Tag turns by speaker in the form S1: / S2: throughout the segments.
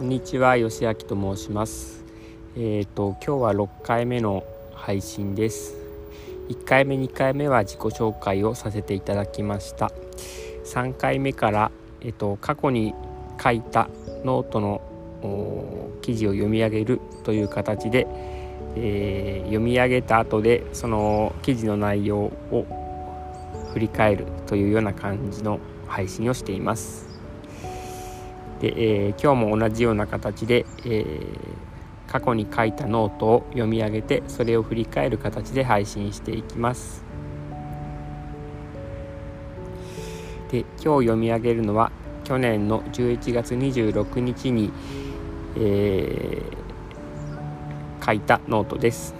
S1: こんにちは、吉明と申します。えっ、ー、と今日は6回目の配信です。1回目、2回目は自己紹介をさせていただきました。3回目からえっ、ー、と過去に書いたノートの記事を読み上げるという形で、えー、読み上げた後でその記事の内容を振り返るというような感じの配信をしています。で、えー、今日も同じような形で、えー、過去に書いたノートを読み上げてそれを振り返る形で配信していきます。で今日読み上げるのは去年の11月26日に、えー、書いたノートです。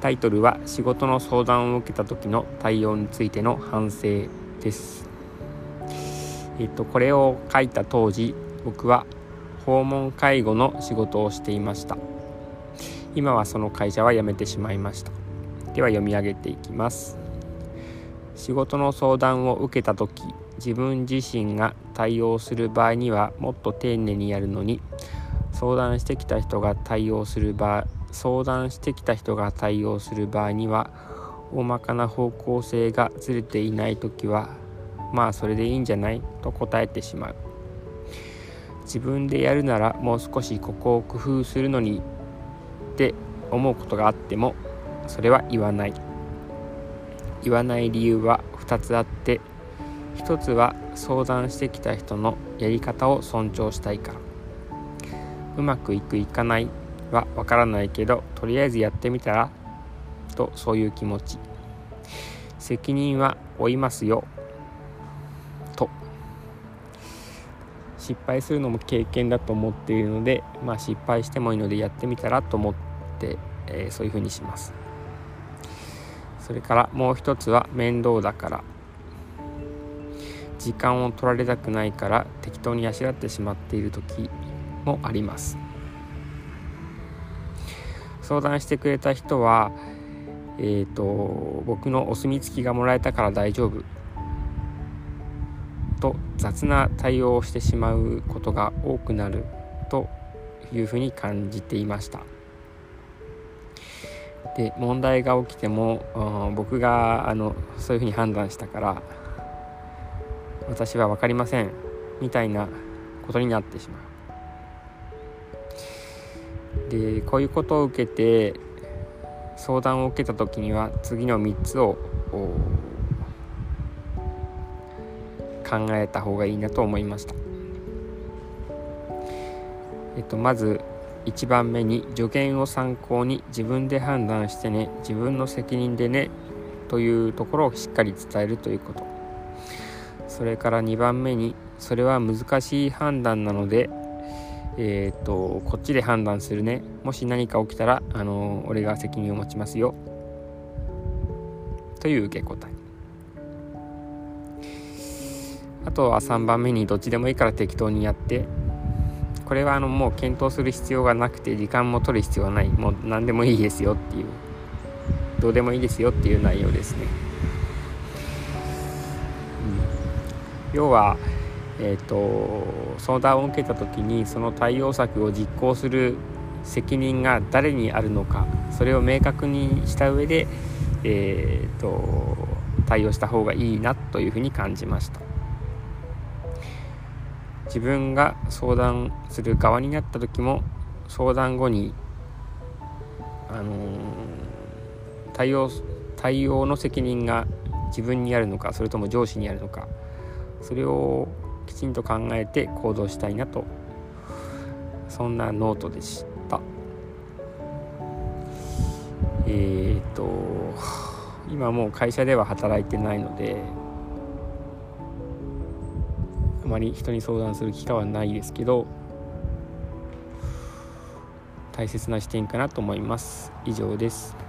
S1: タイトルは仕事の相談を受けた時の対応についての反省です。えっと、これを書いた当時僕は訪問介護の仕事をしていました。今はその会社は辞めてしまいました。では読み上げていきます。仕事の相談を受けた時自分自身が対応する場合にはもっと丁寧にやるのに相談してきた人が対応する場合相談してきた人が対応する場合には大まかな方向性がずれていない時はまあそれでいいんじゃない？と答えてしまう。自分でやるならもう少しここを工夫するのにって思うことがあってもそれは言わない。言わない理由は2つあって1つは相談してきた人のやり方を尊重したいから。うまくいくいかないはわからないけどとりあえずやってみたら？とそういう気持ち。責任は負いますよ。失敗するのも経験だと思っているので、まあ、失敗してもいいのでやってみたらと思って、えー、そういうふうにします。それからもう一つは面倒だから。時間を取られたくないから適当にあしらってしまっている時もあります。相談してくれた人はえーと僕のお墨付きがもらえたから大丈夫。と雑な対応をしてしまうことが多くなるというふうに感じていました。で問題が起きても僕があのそういうふうに判断したから私は分かりませんみたいなことになってしまう。でこういうことを受けて相談を受けた時には次の3つを考えた方がいいなと思いました。えっと、まず1番目に助言を参考に自分で判断してね自分の責任でねというところをしっかり伝えるということ。それから2番目にそれは難しい判断なのでえー、とこっちで判断するね。もし何か起きたらあの俺が責任を持ちますよ。という受け答え。あとは3番目にどっちでもいいから適当にやって。これはあのもう検討する必要がなくて時間も取る必要はない。もう何でもいいですよっていう。どうでもいいですよっていう内容ですね、うん、要はえーと、相談を受けた時にその対応策を実行する責任が誰にあるのかそれを明確にした上で、えーと対応した方がいいなというふうに感じました。自分が相談する側になった時も相談後に、あのー、対応対応の責任が自分にあるのかそれとも上司にあるのかそれをきちんと考えて行動したいなと。そんなノートでした。えっ、と今もう会社では働いてないのでまり人に相談する機会はないですけど大切な視点かなと思います。以上です。